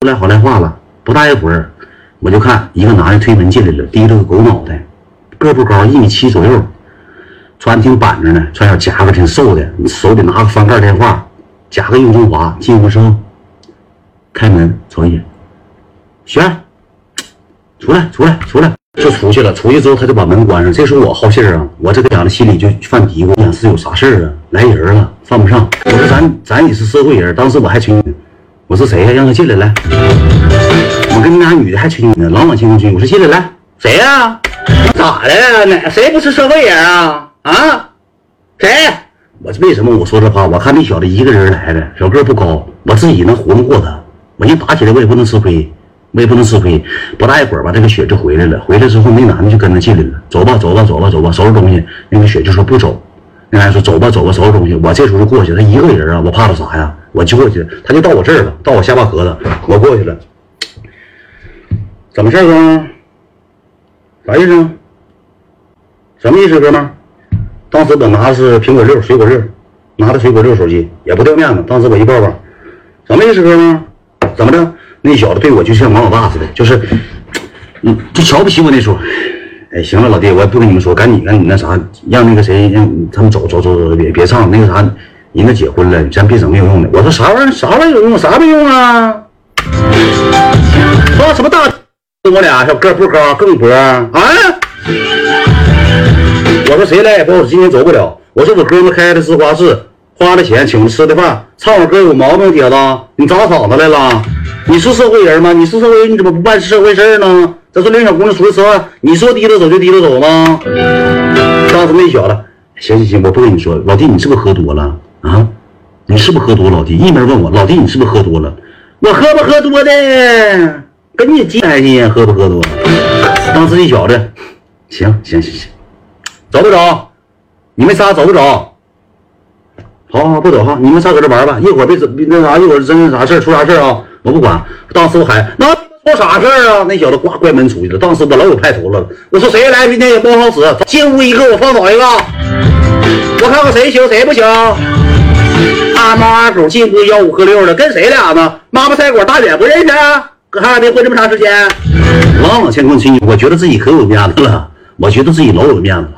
出来好赖话了。不大一会儿，我就看一个男的推门进来了，低着个狗脑袋，个不高，一米七左右，穿挺板正的，穿小夹克挺瘦的，手里拿个翻盖电话，夹个雍中华。进屋之后，开门瞅一眼，璇，出来，出来，出来，就出去了。出去之后，他就把门关上。这时候我好信儿啊，我这个讲的心里就犯嘀咕，想是有啥事儿啊？来人了，犯不上。我说咱咱也是社会人，当时我还寻思，我是谁呀？让他进来来。我跟那俩女的还吹呢，朗朗清清。我说进来来，谁呀？咋的？哪谁不是社会人啊？啊？谁？我为什么我说这话？我看那小子一个人来的，小个不高，我自己能活弄过他。我一打起来，我也不能吃亏，我也不能吃亏。不大一会儿吧，这个雪就回来了。回来之后，那男的就跟他进来了。走吧，走吧，走吧，走吧，收拾东西。那个雪就说不走。那男的说走吧，走吧，收拾东西。我这时候就过去。他一个人啊，我怕他啥呀？我就过去了。他就到我这儿了，到我下巴壳子，我过去了。怎么事儿哥？啥意思？什么意思，哥们？当时我拿的是苹果六，水果六，拿的水果六手机，也不掉面子。当时我一抱抱，什么意思，哥们？怎么的？那小子对我就像王老大似的，就是，嗯，就瞧不起我那时候。哎，行了，老弟，我也不跟你们说，赶紧赶紧那啥，让那个谁，让他们走走走走，别别唱那个啥，人家结婚了，咱别整没有用的。我说啥玩意儿？啥玩意儿有用？啥没用啊？发什么大？我俩小个不高，更薄啊！我说谁来也不好，今天走不了。我说我哥们开的是花市，花了钱请吃的饭，唱我歌有毛病，铁子，你找嫂子来了？你是社会人吗？你是社会人，你怎么不办社会事呢？这是领小姑娘出去吃饭，你说低着走就低着走吗？当时那小子，行行行，我不跟你说，老弟，你是不是喝多了啊？你是不是喝多？老弟一门问我，老弟你是不是喝多了？我喝不喝多的，跟你近还近，喝不喝多？当时那小子，行行行行。走不走？你们仨走不走？好好不走哈，你们仨搁这玩吧。一会儿别别那啥，一会儿真啥事出啥事啊？我不管。当时我喊那出啥事啊？那小子呱关门出去了。当时我老有派头了，我说谁来明天也不好使。进屋一个我放倒一个，我看看谁行谁不行。阿猫阿狗进屋吆五喝六的，跟谁俩呢？妈妈菜果大远不认识啊？搁哈尔滨混这么长时间，朗朗乾坤亲戚，我觉得自己可有面子了，我觉得自己老有面子了。